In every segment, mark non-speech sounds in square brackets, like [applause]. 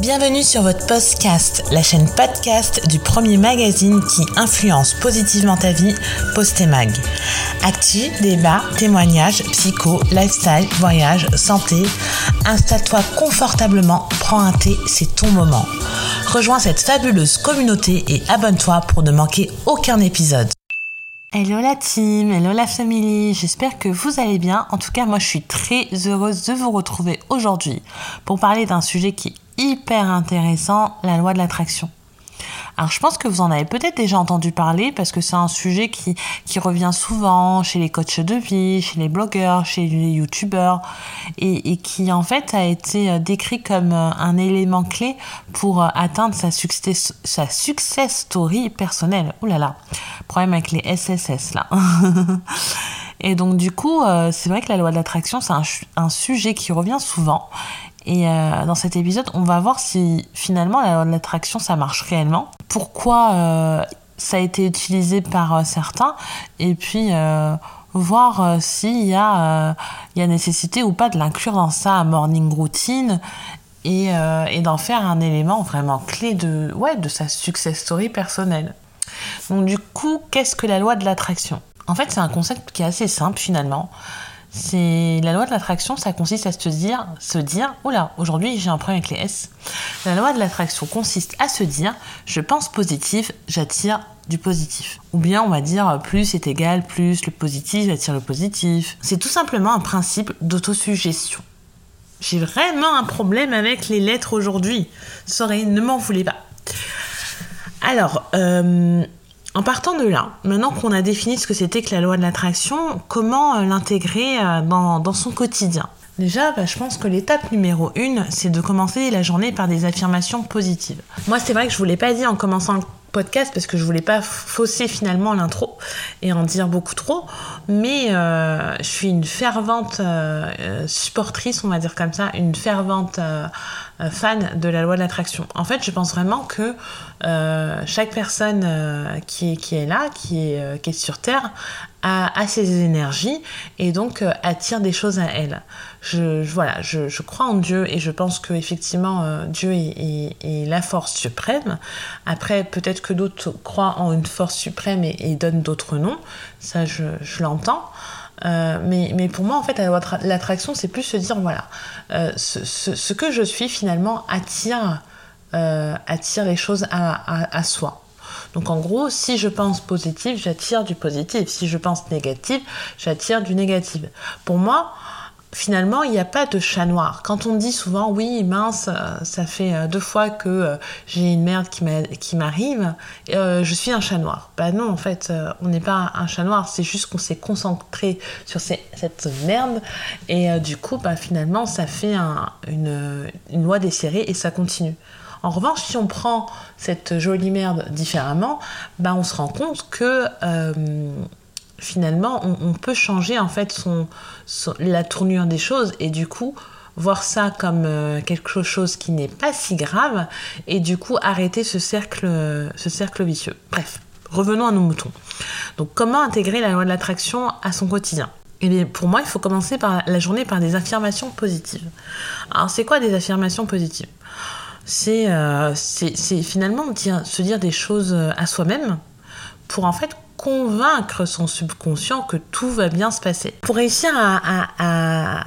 Bienvenue sur votre podcast, la chaîne podcast du premier magazine qui influence positivement ta vie, Postemag. Actu, débat, témoignages, psycho, lifestyle, voyage, santé. Installe-toi confortablement, prends un thé, c'est ton moment. Rejoins cette fabuleuse communauté et abonne-toi pour ne manquer aucun épisode. Hello la team, hello la famille, j'espère que vous allez bien. En tout cas, moi je suis très heureuse de vous retrouver aujourd'hui pour parler d'un sujet qui hyper intéressant, la loi de l'attraction. Alors je pense que vous en avez peut-être déjà entendu parler parce que c'est un sujet qui, qui revient souvent chez les coachs de vie, chez les blogueurs, chez les youtubeurs et, qui en fait a été euh, décrit comme euh, un élément clé pour euh, atteindre sa success, sa success story personnelle. Ouh là là, problème avec les SSS là. [laughs] et donc du coup, c'est vrai que la loi de l'attraction c'est un sujet qui revient souvent et euh, dans cet épisode, on va voir si finalement la loi de l'attraction, ça marche réellement. Pourquoi euh, ça a été utilisé par euh, certains. Et puis voir s'il y, a, y a nécessité ou pas de l'inclure dans sa morning routine. Et, et d'en faire un élément vraiment clé de, ouais, de sa success story personnelle. Donc du coup, qu'est-ce que la loi de l'attraction? En fait, c'est un concept qui est assez simple finalement. C'est la loi de l'attraction, ça consiste à se dire, se dire, oula, aujourd'hui j'ai un problème avec les S. La loi de l'attraction consiste à se dire, je pense positif, j'attire du positif. Ou bien on va dire plus est égal, plus le positif attire le positif. C'est tout simplement un principe d'autosuggestion. J'ai vraiment un problème avec les lettres aujourd'hui. Sorry, ne m'en voulez pas. Alors, euh, en partant de là, maintenant qu'on a défini ce que c'était que la loi de l'attraction, comment euh, l'intégrer euh, dans, son quotidien? Déjà, bah, je pense que l'étape numéro une, c'est de commencer la journée par des affirmations positives. Moi, c'est vrai que je vous l'ai pas dit en commençant le podcast parce que je voulais pas fausser finalement l'intro et en dire beaucoup trop, mais euh, je suis une fervente supportrice, on va dire comme ça, une fervente fan de la loi de l'attraction. En fait, je pense vraiment que euh, chaque personne euh, qui, est, là, qui est, est sur Terre, a, ses énergies et donc attire des choses à elle. Je, voilà, je, crois en Dieu et je pense que effectivement Dieu est, la force suprême. Après, peut-être que d'autres croient en une force suprême et, donnent d'autres noms. Ça, je l'entends. Euh, mais, mais, pour moi, en fait, l'attraction, c'est plus se dire, voilà, euh, ce, que je suis finalement attire, euh, attire les choses à, à, soi. Donc en gros, si je pense positif, j'attire du positif. Si je pense négatif, j'attire du négatif. Pour moi, finalement, il n'y a pas de chat noir. Quand on dit souvent, oui, mince, euh, ça fait euh, deux fois que euh, j'ai une merde qui m'arrive, je suis un chat noir. Bah non, en fait, on n'est pas un chat noir, c'est juste qu'on s'est concentré sur cette merde, et du coup, bah, finalement, ça fait une, loi des séries et ça continue. En revanche, si on prend cette jolie merde différemment, bah, on se rend compte que finalement, on, peut changer en fait la tournure des choses et du coup voir ça comme euh, quelque chose qui n'est pas si grave et du coup arrêter ce cercle, ce cercle vicieux. Bref, revenons à nos moutons. Donc comment intégrer la loi de l'attraction à son quotidien? Eh bien, pour moi, il faut commencer par la journée par des affirmations positives. Alors, c'est quoi des affirmations positives? C'est euh, finalement se dire des choses à soi-même pour en fait convaincre son subconscient que tout va bien se passer. Pour réussir à,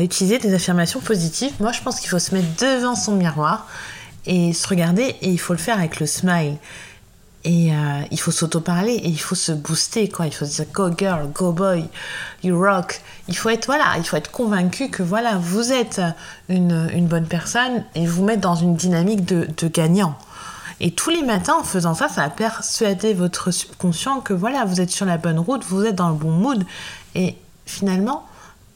utiliser des affirmations positives, moi je pense qu'il faut se mettre devant son miroir et se regarder et il faut le faire avec le smile. Et euh, il faut s'auto-parler et il faut se booster, quoi. Il faut se dire go girl, go boy, you rock. Il faut être, voilà, il faut être convaincu que voilà, vous êtes une, bonne personne et vous mettre dans une dynamique de gagnant. Et tous les matins, en faisant ça, ça va persuader votre subconscient que voilà, vous êtes sur la bonne route, vous êtes dans le bon mood. Et finalement,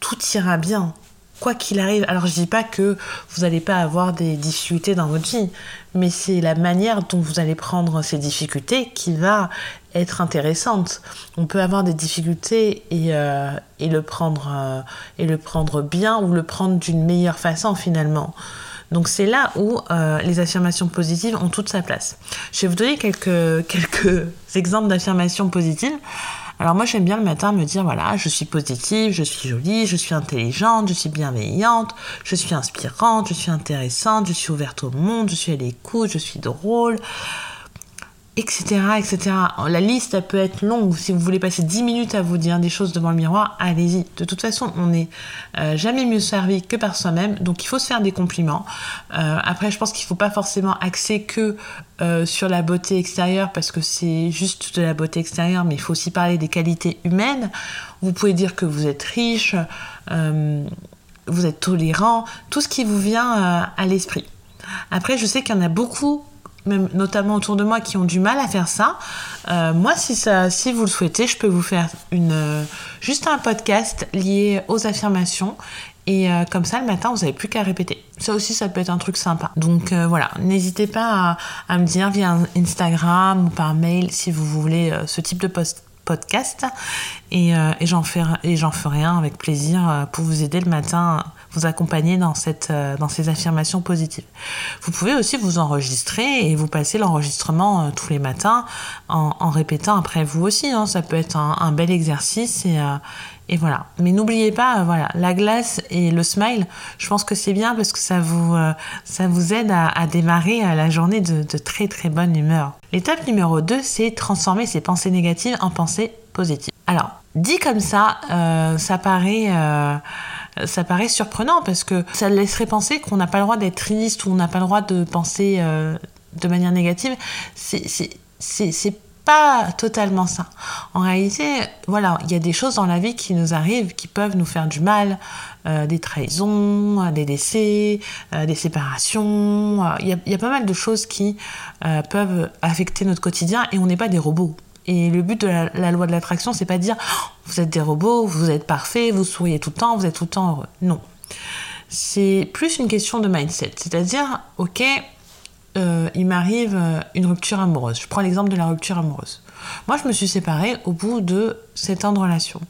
tout ira bien. Quoi qu'il arrive. Alors, je dis pas que vous n'allez pas avoir des difficultés dans votre vie, mais c'est la manière dont vous allez prendre ces difficultés qui va être intéressante. On peut avoir des difficultés et, euh, et le, prendre, euh, et le prendre bien ou le prendre d'une meilleure façon finalement. Donc c'est là où euh, les affirmations positives ont toute sa place. Je vais vous donner quelques, [laughs] quelques exemples d'affirmations positives. Alors moi j'aime bien le matin me dire voilà, je suis positive, je suis jolie, je suis intelligente, je suis bienveillante, je suis inspirante, je suis intéressante, je suis ouverte au monde, je suis à l'écoute, je suis drôle etc., etc. La liste, elle peut être longue. Si vous voulez passer 10 minutes à vous dire des choses devant le miroir, allez-y. De toute façon, on n'est euh, jamais mieux servi que par soi-même. Donc, il faut se faire des compliments. Euh, après, je pense qu'il ne faut pas forcément axer que euh, sur la beauté extérieure parce que c'est juste de la beauté extérieure, mais il faut aussi parler des qualités humaines. Vous pouvez dire que vous êtes riche, vous êtes tolérant, tout ce qui vous vient à l'esprit. Après, je sais qu'il y en a beaucoup notamment autour de moi, qui ont du mal à faire ça. Euh, moi, si, ça, si vous le souhaitez, je peux vous faire une, euh, juste un podcast lié aux affirmations. Et euh, comme ça, le matin, vous n'avez plus qu'à répéter. Ça aussi, ça peut être un truc sympa. Donc voilà, n'hésitez pas à, me dire via Instagram ou par mail si vous voulez ce type de podcast. Et j'en ferai un avec plaisir pour vous aider le matin vous accompagner dans, cette, euh, dans ces affirmations positives. Vous pouvez aussi vous enregistrer et vous passer l'enregistrement euh, tous les matins en, répétant après vous aussi. Hein. Ça peut être un, bel exercice et, euh, et voilà. Mais n'oubliez pas, voilà, la glace et le smile, je pense que c'est bien parce que ça vous, ça vous aide à, démarrer la journée de, très très bonne humeur. L'étape numéro 2, c'est transformer ses pensées négatives en pensées positives. Alors, dit comme ça, ça paraît ça paraît surprenant parce que ça laisserait penser qu'on n'a pas le droit d'être triste ou on n'a pas le droit de penser euh, de manière négative. C'est pas totalement ça. En réalité, voilà, il y a des choses dans la vie qui nous arrivent, qui peuvent nous faire du mal, euh, des trahisons, des décès, des séparations. Il y, a pas mal de choses qui peuvent affecter notre quotidien et on n'est pas des robots. Et le but de la, loi de l'attraction, c'est pas dire oh, vous êtes des robots, vous êtes parfaits, vous souriez tout le temps, vous êtes tout le temps heureux. Non. C'est plus une question de mindset. C'est-à-dire, ok, euh, il m'arrive euh, une rupture amoureuse. Je prends l'exemple de la rupture amoureuse. Moi, je me suis séparée au bout de 7 ans de relation.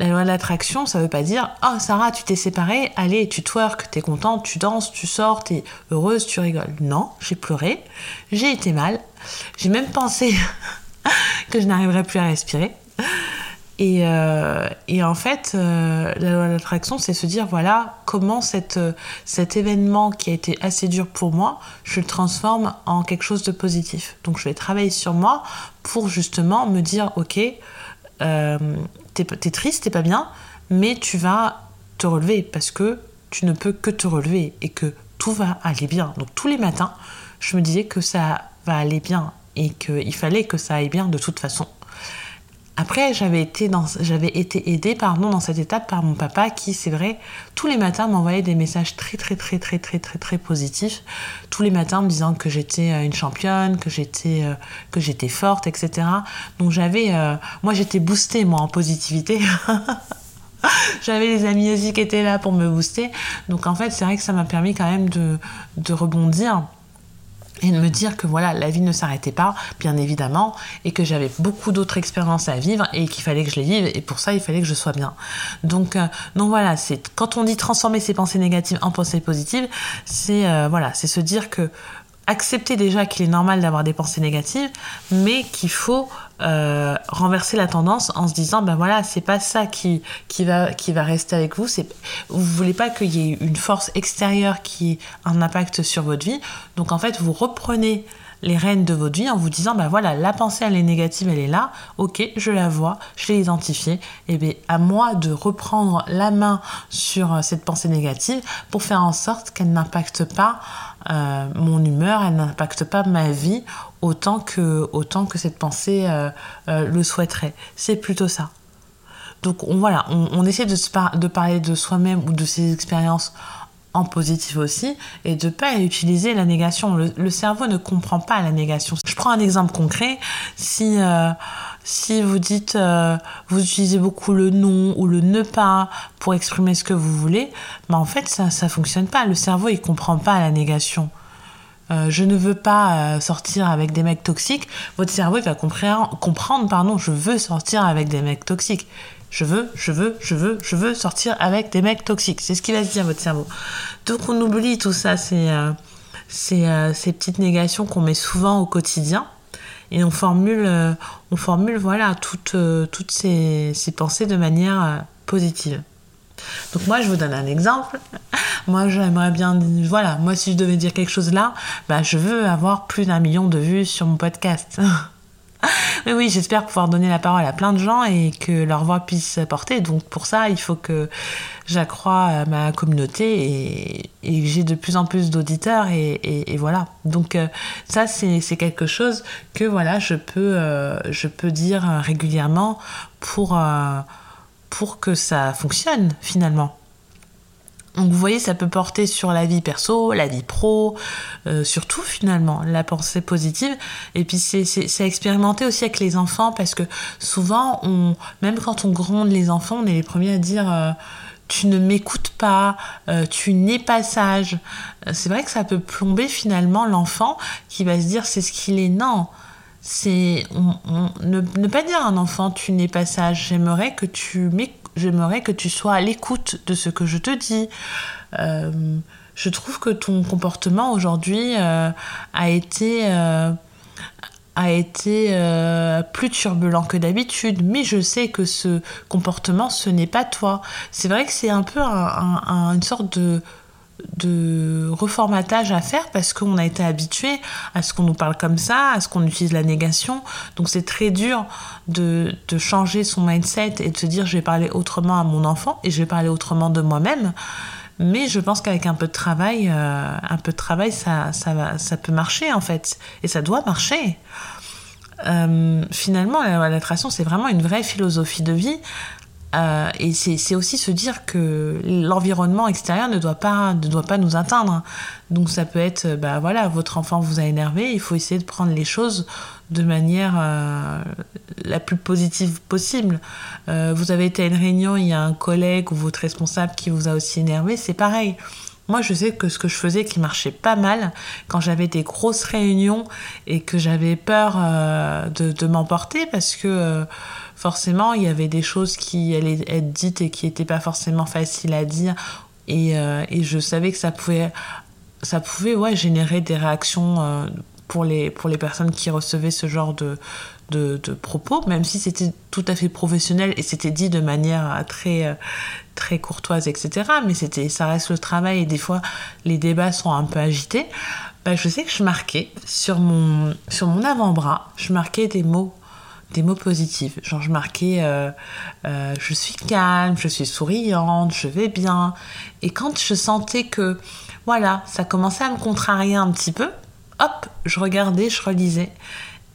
La loi de l'attraction, ça veut pas dire Oh Sarah, tu t'es séparée, allez, tu twerk, t'es contente, tu danses, tu sors, t'es heureuse, tu rigoles. Non, j'ai pleuré, j'ai été mal, j'ai même pensé que je n'arriverai plus à respirer. Et, euh, en fait, euh, la loi de l'attraction, c'est se dire, voilà, comment cette, cet événement qui a été assez dur pour moi, je le transforme en quelque chose de positif. Donc je vais travailler sur moi pour justement me dire, ok, euh, t'es es triste, t'es pas bien, mais tu vas te relever parce que tu ne peux que te relever et que tout va aller bien. Donc tous les matins, je me disais que ça va aller bien et qu'il fallait que ça aille bien de toute façon. Après, j'avais été, aidée pardon, dans cette étape par mon papa qui, c'est vrai, tous les matins m'envoyait des messages très, très, très, très, très, très, très positifs. Tous les matins me disant que j'étais euh, une championne, que j'étais, euh, que j'étais forte, etc. Donc j'avais, euh, moi j'étais boostée, moi, en positivité. [laughs] j'avais les amis aussi qui étaient là pour me booster. Donc en fait, c'est vrai que ça m'a permis quand même de rebondir et de me dire que voilà, la vie ne s'arrêtait pas, bien évidemment, et que j'avais beaucoup d'autres expériences à vivre et qu'il fallait que je les vive, et pour ça, il fallait que je sois bien. Donc, euh, voilà, c'est quand on dit transformer ses pensées négatives en pensées positives, c'est euh, voilà, c'est se dire que accepter déjà qu'il est normal d'avoir des pensées négatives, mais qu'il faut euh, renverser la tendance en se disant ben voilà c'est pas ça qui, va, qui va rester avec vous c'est vous voulez pas qu'il y ait une force extérieure qui ait un impact sur votre vie. Donc en fait vous reprenez les rênes de votre vie en vous disant ben voilà la pensée elle est négative elle est là. Ok je la vois je l'ai identifiée. Et bien à moi de reprendre la main sur euh, cette pensée négative pour faire en sorte qu'elle n'impacte pas euh, mon humeur, elle n'impacte pas ma vie autant que, autant que cette pensée euh, euh, le souhaiterait. C'est plutôt ça. Donc on, voilà, on, essaie de, parler de soi-même ou de ses expériences en positif aussi et de pas utiliser la négation. Le, cerveau ne comprend pas la négation. Je prends un exemple concret. Si si vous dites, euh, vous utilisez beaucoup le non ou le ne pas pour exprimer ce que vous voulez, bah en fait ça ça fonctionne pas. Le cerveau il comprend pas la négation. Euh, je ne veux pas euh, sortir avec des mecs toxiques. Votre cerveau il va comprendre, pardon, je veux sortir avec des mecs toxiques. Je veux, je veux, je veux, je veux sortir avec des mecs toxiques. C'est ce qu'il va se dire votre cerveau. Donc on oublie tout ça, c'est ces petites négations qu'on met souvent au quotidien et on formule, on formule voilà, toutes, toutes ces, ces pensées de manière positive. Donc moi, je vous donne un exemple. [laughs] Moi, j'aimerais bien, voilà, moi, si je devais dire quelque chose là, bah, je veux avoir plus d'un million de vues sur mon podcast. [laughs] oui, oui, j'espère pouvoir donner la parole à plein de gens et que leur voix puisse porter. Donc pour ça, il faut que j'accrois ma communauté et, que j'ai de plus en plus d'auditeurs et, voilà. Donc euh, ça, c'est quelque chose que voilà, je peux, euh, dire régulièrement. Euh, pour que ça fonctionne finalement. Donc vous voyez, ça peut porter sur la vie perso, la vie pro, euh, surtout finalement, la pensée positive. Et puis c'est expérimenter aussi avec les enfants parce que souvent, on, même quand on gronde les enfants, on est les premiers à dire euh, tu ne m'écoutes pas, euh, tu n'es pas sage. C'est vrai que ça peut plomber finalement l'enfant qui va se dire c'est ce qu'il est. Non, c'est ne, pas dire à un enfant tu n'es pas sage. J'aimerais que tu j'aimerais que tu sois à l'écoute de ce que je te dis. Euh, je trouve que ton comportement aujourd'hui euh, a été euh, a été plus turbulent que d'habitude, mais je sais que ce comportement, ce n'est pas toi. C'est vrai que c'est un peu une sorte de de reformatage à faire parce qu'on a été habitué à ce qu'on nous parle comme ça, à ce qu'on utilise la négation. Donc c'est très dur de, changer son mindset et de se dire je vais parler autrement à mon enfant et je vais parler autrement de moi-même. Mais je pense qu'avec un peu de travail, euh, un peu de travail, ça, ça, ça peut marcher en fait. Et ça doit marcher. Euh, finalement, l'attraction, c'est vraiment une vraie philosophie de vie euh, et c'est aussi se dire que l'environnement extérieur ne doit, pas, ne doit pas nous atteindre. Donc ça peut être, euh, bah voilà, votre enfant vous a énervé, il faut essayer de prendre les choses de manière euh, la plus positive possible. vous avez été à une réunion, il y a un collègue ou votre responsable qui vous a aussi énervé, c'est pareil. Moi, je sais que ce que je faisais qui marchait pas mal quand j'avais des grosses réunions et que j'avais peur de, de m'emporter parce que forcément, il y avait des choses qui allaient être dites et qui n'étaient pas forcément faciles à dire. Et, euh, et, je savais que ça pouvait, ça pouvait ouais, générer des réactions euh, pour, les, pour les personnes qui recevaient ce genre de, de, de propos, même si c'était tout à fait professionnel et c'était dit de manière très, très courtoise, etc. Mais c'était, ça reste le travail et des fois les débats sont un peu agités. Bah, je sais que je marquais sur mon, sur mon avant-bras, je marquais des mots des mots positifs. Genre, je marquais euh, euh, je suis calme, je suis souriante, je vais bien. Et quand je sentais que, voilà, ça commençait à me contrarier un petit peu, hop, je regardais, je relisais.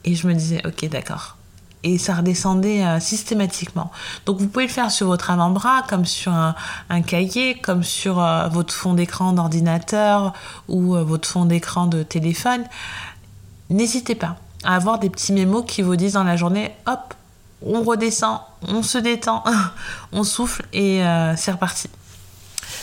Et je me disais, ok, d'accord. Et ça redescendait euh, systématiquement. Donc vous pouvez le faire sur votre avant-bras, comme sur un, cahier, comme sur votre fond d'écran d'ordinateur ou votre fond d'écran de téléphone. N'hésitez pas à avoir des petits mémos qui vous disent dans la journée, hop, on redescend, on se détend, [laughs] on souffle et euh, c'est reparti.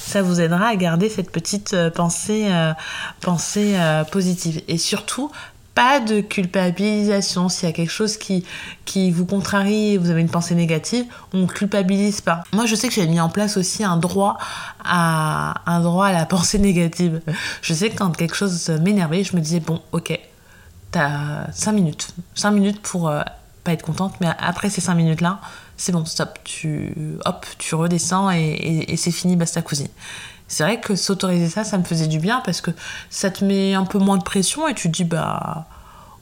Ça vous aidera à garder cette petite euh, pensée, euh, pensée positive. Et surtout, pas de culpabilisation. S'il y a quelque chose qui, qui vous contrarie et vous avez une pensée négative, on ne culpabilise pas. Moi, je sais que j'ai mis en place aussi un droit à, un droit à la [laughs] pensée négative. Je sais que quand quelque chose m'énervait, je me disais, bon, ok, t'as 5 minutes. 5 minutes pour euh, pas être contente, mais après ces 5 minutes-là, c'est bon, stop, tu, hop, tu redescends et, c'est fini, basta cousine. C'est vrai que s'autoriser ça, ça me faisait du bien parce que ça te met un peu moins de pression et tu te dis, bah,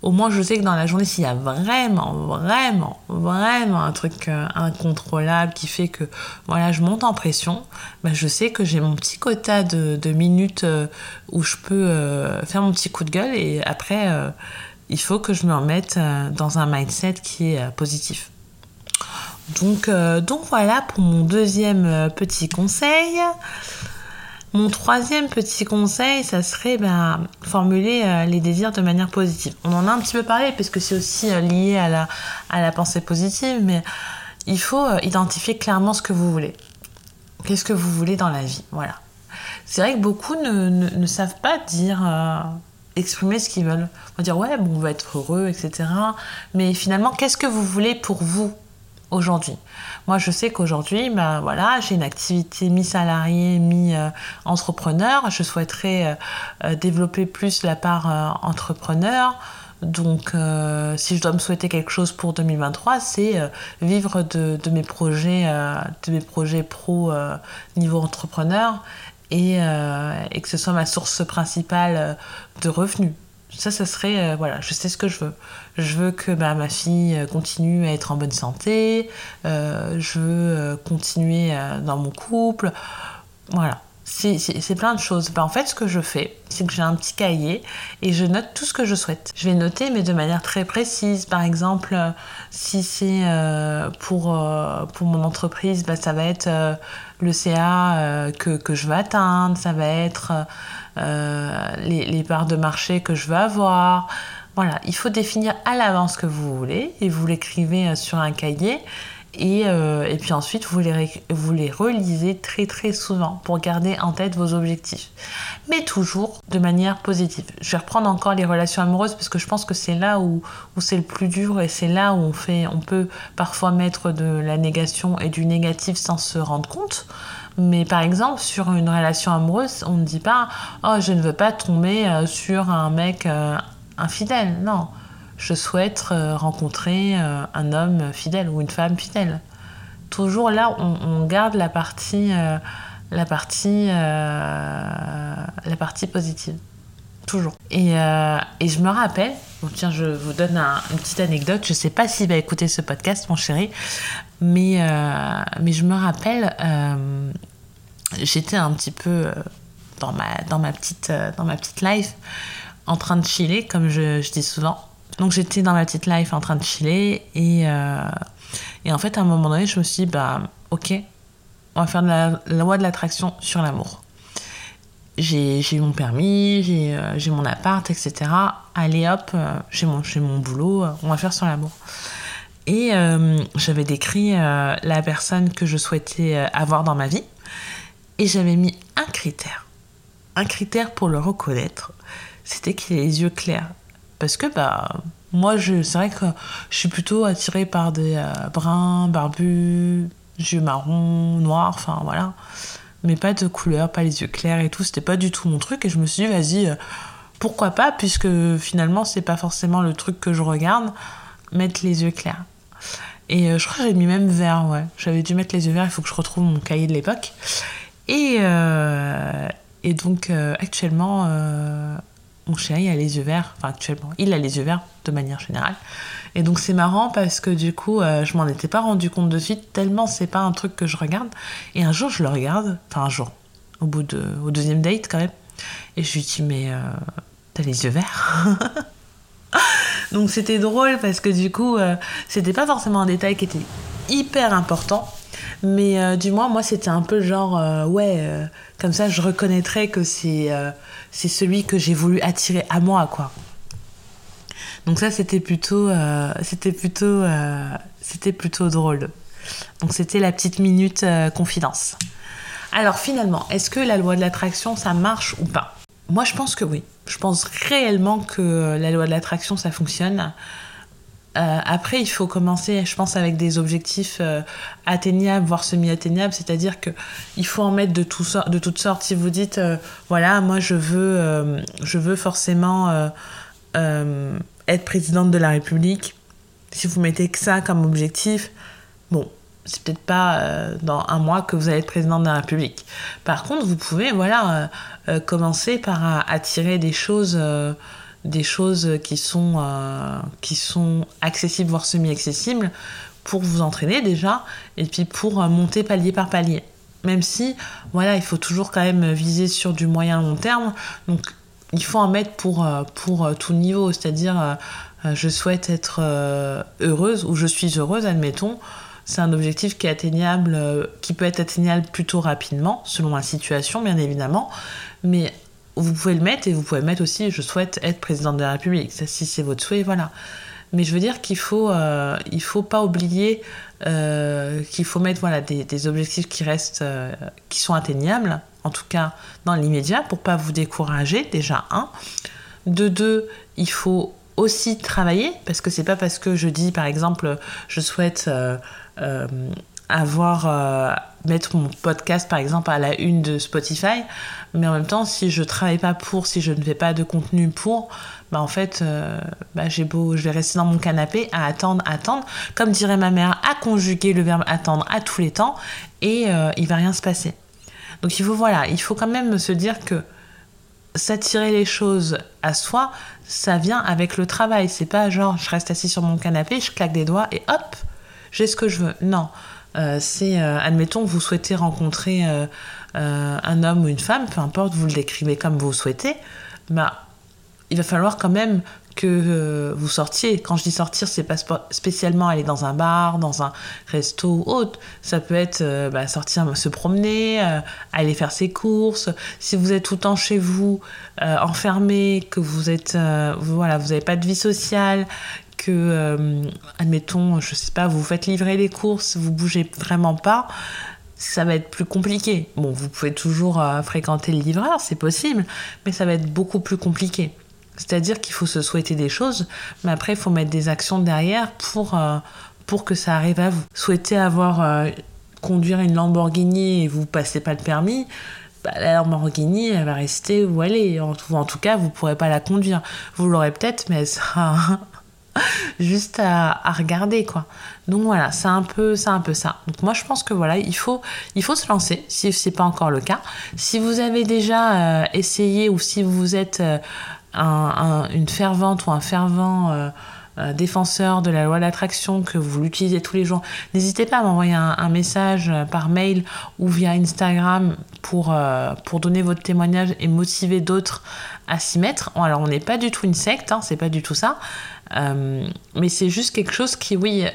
au moins je sais que dans la journée, s'il y a vraiment, vraiment, vraiment un truc euh, incontrôlable qui fait que voilà, je monte en pression, bah, je sais que j'ai mon petit quota de, minutes euh, où je peux euh, faire mon petit coup de gueule et après, il faut que je me remette dans un mindset qui est positif. Donc, donc voilà pour mon deuxième petit conseil. Mon troisième petit conseil, ça serait ben, formuler euh, les désirs de manière positive. On en a un petit peu parlé parce que c'est aussi euh, lié à la, pensée positive, mais il faut euh, identifier clairement ce que vous voulez. Qu'est-ce que vous voulez dans la vie? Voilà. C'est vrai que beaucoup ne, savent pas dire, exprimer ce qu'ils veulent. On va dire ouais, on va être heureux, etc. Mais finalement, qu'est-ce que vous voulez pour vous? Aujourd'hui. Moi, je sais qu'aujourd'hui, ben, voilà, j'ai une activité mi-salarié, mi-entrepreneur. Je souhaiterais euh, euh, développer plus la part euh, entrepreneur. Donc, euh, si je dois me souhaiter quelque chose pour 2023, c'est euh, vivre de, mes projets, de mes projets pro niveau entrepreneur et, que ce soit ma source principale de revenus. Ça, ça serait, voilà, je sais ce que je veux. Je veux que ma fille continue à être en bonne santé, je veux continuer dans mon couple, voilà c'est plein de choses. Ben, en fait, ce que je fais, c'est que j'ai un petit cahier et je note tout ce que je souhaite. Je vais noter, mais de manière très précise. Par exemple, si c'est euh, pour, euh, pour mon entreprise, ben, ça va être euh, le CA que, que, je veux atteindre, ça va être les, les parts de marché que je veux avoir. Voilà, il faut définir à l'avance ce que vous voulez et vous l'écrivez sur un cahier euh, et, puis ensuite, vous les, relisez très très souvent pour garder en tête vos objectifs. Mais toujours de manière positive. Je vais reprendre encore les relations amoureuses parce que je pense que c'est là où, où c'est le plus dur et c'est là où on, fait, on peut parfois mettre de la négation et du négatif sans se rendre compte. Mais par exemple, sur une relation amoureuse, on ne dit pas Oh, je ne veux pas tomber euh, sur un mec euh, infidèle. Non je souhaite euh, rencontrer euh, un homme fidèle ou une femme fidèle. Toujours là, on, garde la partie, euh, la, partie, la partie positive. Toujours. Et, et, je me rappelle, tiens, je vous donne une petite anecdote. Je ne sais pas s'il va écouter ce podcast, mon chéri, mais, mais je me rappelle, j'étais un petit peu dans, ma, dans, ma petite, dans ma petite life, en train de chiller, comme je, je dis souvent. Donc j'étais dans ma petite life en train de chiller et, euh, et en fait à un moment donné je me suis dit bah ok on va faire de la, loi de l'attraction sur l'amour. J'ai eu mon permis, j'ai euh, mon appart, etc. Allez hop, euh, j'ai mon, mon boulot, on va faire sur l'amour. Et j'avais décrit la personne que je souhaitais avoir dans ma vie et j'avais mis un critère. Un critère pour le reconnaître, c'était qu'il ait les yeux clairs parce que bah moi je c'est vrai que je suis plutôt attirée par des euh, bruns barbus yeux marrons noirs enfin voilà. Mais pas de couleur pas les yeux clairs et tout c'était pas du tout mon truc. Et je me suis dit vas-y euh, pourquoi pas puisque finalement c'est pas forcément le truc que je regarde mettre les yeux clairs. Et euh, je crois que j'ai mis même vert ouais. J'avais dû mettre les yeux verts il faut que je retrouve mon cahier de l'époque. Et et donc actuellement mon chéri a les yeux verts, enfin actuellement, il a les yeux verts de manière générale. Et donc c'est marrant parce que du coup, euh, je m'en étais pas rendu compte de suite, tellement c'est pas un truc que je regarde. Et un jour, je le regarde, enfin un jour, au bout de, au deuxième date quand même, et je lui dis, mais euh, t'as les yeux verts? [laughs] Donc c'était drôle parce que du coup, euh, c'était pas forcément un détail qui était hyper important, mais du moins, moi c'était un peu genre, ouais, comme ça je reconnaîtrais que c'est c'est celui que j'ai voulu attirer à moi, quoi. Donc ça, c'était plutôt, euh, c'était plutôt, euh, c'était plutôt drôle. Donc c'était la petite minute euh, confidence. Alors finalement, est-ce que la loi de l'attraction, ça marche ou pas? Moi, je pense que oui. Je pense réellement que la loi de l'attraction, ça fonctionne. Euh, après, il faut commencer, je pense, avec des objectifs euh, atteignables, voire semi-atteignables, c'est-à-dire qu'il faut en mettre de, tout de toutes sortes. Si vous dites, euh, voilà, moi je veux, je veux forcément être présidente de la République, si vous mettez que ça comme objectif, bon, c'est peut-être pas dans un mois que vous allez être présidente de la République. Par contre, vous pouvez, voilà, commencer par attirer des choses des choses qui sont, euh, qui sont accessibles, voire semi-accessibles, pour vous entraîner déjà, et puis pour euh, monter palier par palier. Même si, voilà, il faut toujours quand même viser sur du moyen long terme, donc il faut en mettre pour, euh, pour tout niveau, c'est-à-dire je souhaite être heureuse ou je suis heureuse, admettons, c'est un objectif qui est atteignable, qui peut être atteignable plutôt rapidement, selon la situation bien évidemment, mais vous pouvez le mettre et vous pouvez mettre aussi je souhaite être présidente de la République. Ça, si c'est votre souhait, voilà. Mais je veux dire qu'il faut, euh, il faut pas oublier euh, qu'il faut mettre voilà des, objectifs qui restent, euh, qui sont atteignables, en tout cas dans l'immédiat, pour pas vous décourager. Déjà un. De deux, il faut aussi travailler parce que c'est pas parce que je dis par exemple je souhaite avoir mettre mon podcast par exemple à la une de Spotify mais en même temps si je travaille pas pour si je ne fais pas de contenu pour bah en fait bah j'ai beau je vais rester dans mon canapé à attendre attendre comme dirait ma mère à conjuguer le verbe attendre à tous les temps et il va rien se passer donc il faut voilà il faut quand même se dire que s'attirer les choses à soi, ça vient avec le travail. C'est pas genre je reste assis sur mon canapé, je claque des doigts et hop, j'ai ce que je veux. Non, euh, c'est euh, admettons vous souhaitez rencontrer euh, un homme ou une femme, peu importe, vous le décrivez comme vous souhaitez, bah il va falloir quand même que euh, vous sortiez. Quand je dis sortir, c'est pas spécialement aller dans un bar, dans un resto ou autre. Ça peut être euh, bah, sortir, se promener, euh, aller faire ses courses. Si vous êtes tout le temps chez vous, enfermé, que vous êtes, voilà, vous n'avez pas de vie sociale, que, admettons, je sais pas, vous faites livrer les courses, vous bougez vraiment pas ça va être plus compliqué. Bon, vous pouvez toujours fréquenter le livreur, c'est possible, mais ça va être beaucoup plus compliqué. C'est-à-dire qu'il faut se souhaiter des choses, mais après, il faut mettre des actions derrière pour, euh, pour que ça arrive à vous. Souhaiter avoir, euh, conduire une Lamborghini et vous passez pas le permis, bah, la Lamborghini, elle va rester où elle est. En, en tout cas, vous pourrez pas la conduire. Vous l'aurez peut-être, mais elle sera [laughs] juste à, regarder, quoi. Donc voilà, c'est un peu, c'est un peu ça. Donc moi, je pense que voilà, il faut, il faut se lancer si c'est pas encore le cas. Si vous avez déjà euh, essayé ou si vous êtes une fervente ou un fervent euh, euh, défenseur de la loi d'attraction, que vous l'utilisez tous les jours, n'hésitez pas à m'envoyer un, message euh, par mail ou via Instagram pour, pour donner votre témoignage et motiver d'autres à s'y mettre. Alors on n'est pas du tout une secte, hein, c'est pas du tout ça. Mais c'est juste quelque chose qui, oui,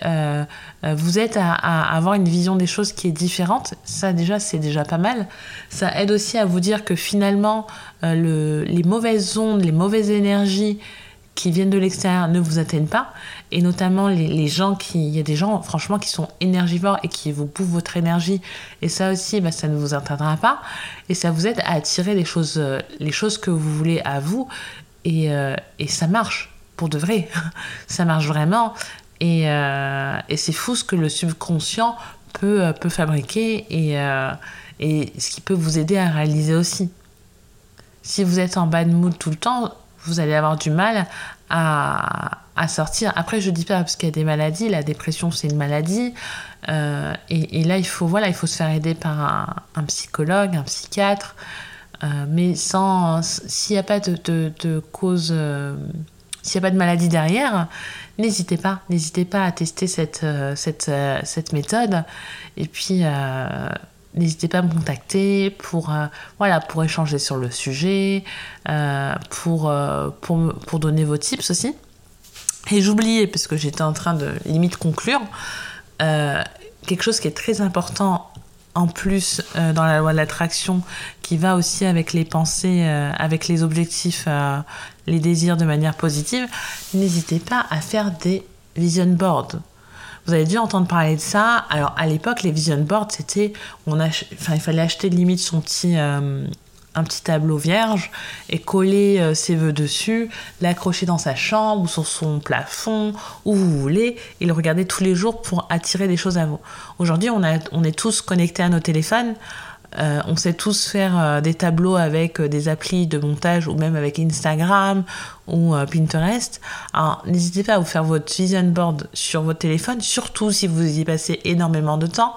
vous aide à, avoir une vision des choses qui est différente. Ça, déjà, c'est déjà pas mal. Ça aide aussi à vous dire que finalement, euh, les mauvaises ondes, les mauvaises énergies qui viennent de l'extérieur ne vous atteignent pas. Et notamment les, gens qui. Il y a des gens, franchement, qui sont énergivores et qui vous bouffent votre énergie. Et ça aussi, bah, ça ne vous atteindra pas. Et ça vous aide à attirer les choses, euh, les choses que vous voulez à vous. Euh, et ça marche, pour de vrai. [laughs] ça marche vraiment. Et, et c'est fou ce que le subconscient peut, peut fabriquer et, et ce qui peut vous aider à réaliser aussi. Si vous êtes en bad mood tout le temps, vous allez avoir du mal à, sortir. Après, je dis pas parce qu'il y a des maladies, la dépression c'est une maladie, euh, et, là il faut voilà, il faut se faire aider par un, psychologue, un psychiatre, euh, mais sans s'il n'y a pas de, cause, euh, s'il n'y a pas de maladie derrière, n'hésitez pas, n'hésitez pas à tester cette, cette, cette méthode, et puis N'hésitez pas à me contacter pour, euh, voilà, pour échanger sur le sujet, euh, pour, euh, pour, pour, donner vos tips aussi. Et j'oubliais, parce que j'étais en train de limite conclure, quelque chose qui est très important en plus dans la loi de l'attraction, qui va aussi avec les pensées, avec les objectifs, les désirs de manière positive, n'hésitez pas à faire des vision boards. Vous avez dû entendre parler de ça. Alors à l'époque, les vision boards, c'était, on enfin, il fallait acheter limite son petit, euh, un petit tableau vierge et coller euh, ses vœux dessus, l'accrocher dans sa chambre ou sur son plafond, où vous voulez, et le regarder tous les jours pour attirer des choses à vous. Aujourd'hui, on, on est tous connectés à nos téléphones. Euh, on sait tous faire euh, des tableaux avec euh, des applis de montage ou même avec Instagram ou Pinterest. Alors n'hésitez pas à vous faire votre vision board sur votre téléphone, surtout si vous y passez énormément de temps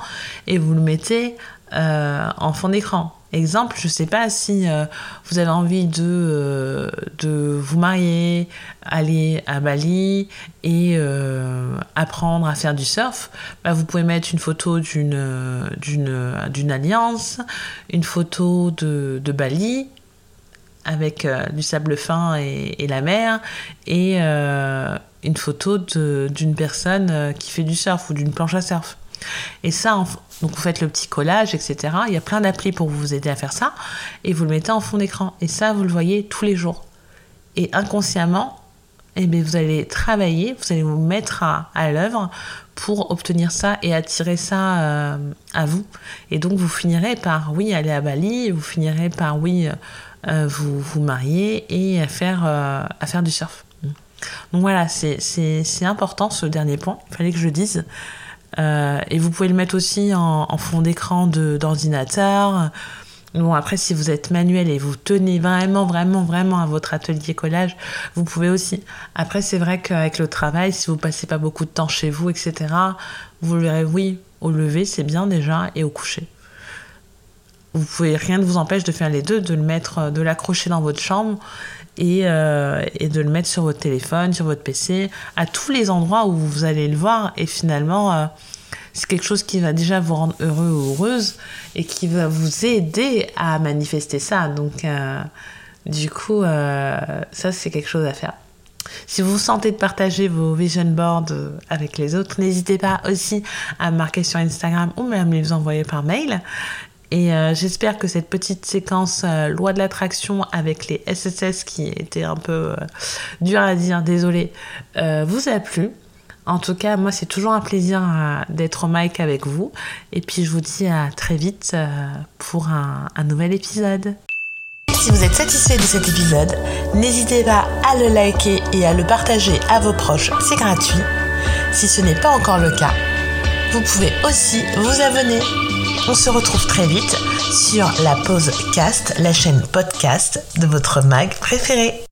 et vous le mettez en fond d'écran. Exemple, je ne sais pas si euh, vous avez envie de, euh, de vous marier, aller à Bali et euh, apprendre à faire du surf, bah, vous pouvez mettre une photo d'une, alliance, une photo de, de Bali avec du sable fin et la mer et une photo d'une personne qui fait du surf ou d'une planche à surf. Et ça, donc vous faites le petit collage, etc. Il y a plein d'applis pour vous aider à faire ça. Et vous le mettez en fond d'écran. Et ça, vous le voyez tous les jours. Et inconsciemment, eh bien, vous allez travailler, vous allez vous mettre à, l'œuvre pour obtenir ça et attirer ça euh, à vous. Et donc vous finirez par, oui, aller à Bali, vous finirez par, oui, euh, vous vous marier et faire, euh, faire du surf. Donc voilà, c'est important ce dernier point, il fallait que je le dise. Et vous pouvez le mettre aussi en, en fond d'écran d'ordinateur. Bon, après, si vous êtes manuel et vous tenez vraiment, vraiment, vraiment à votre atelier collage, vous pouvez aussi. Après, c'est vrai qu'avec le travail, si vous passez pas beaucoup de temps chez vous, etc., vous verrez, oui, au lever, c'est bien déjà, et au coucher. Vous pouvez, rien ne vous empêche de faire les deux, de le mettre, de l'accrocher dans votre chambre et, euh, et, de le mettre sur votre téléphone, sur votre PC, à tous les endroits où vous allez le voir. Et finalement, euh, c'est quelque chose qui va déjà vous rendre heureux ou heureuse et qui va vous aider à manifester ça. Donc, euh, du coup, ça, c'est quelque chose à faire. Si vous vous sentez de partager vos vision boards avec les autres, n'hésitez pas aussi à marquer sur Instagram ou même les envoyer par mail. Et euh, j'espère que cette petite séquence loi de l'attraction avec les SSS qui était un peu dur à dire, désolé, vous a plu. En tout cas, moi, c'est toujours un plaisir euh, d'être au mic avec vous. Et puis, je vous dis à très vite euh, pour un nouvel épisode. Si vous êtes satisfait de cet épisode, n'hésitez pas à le liker et à le partager à vos proches, c'est gratuit. Si ce n'est pas encore le cas, vous pouvez aussi vous abonner. On se retrouve très vite sur la pause cast, la chaîne podcast de votre mag préféré.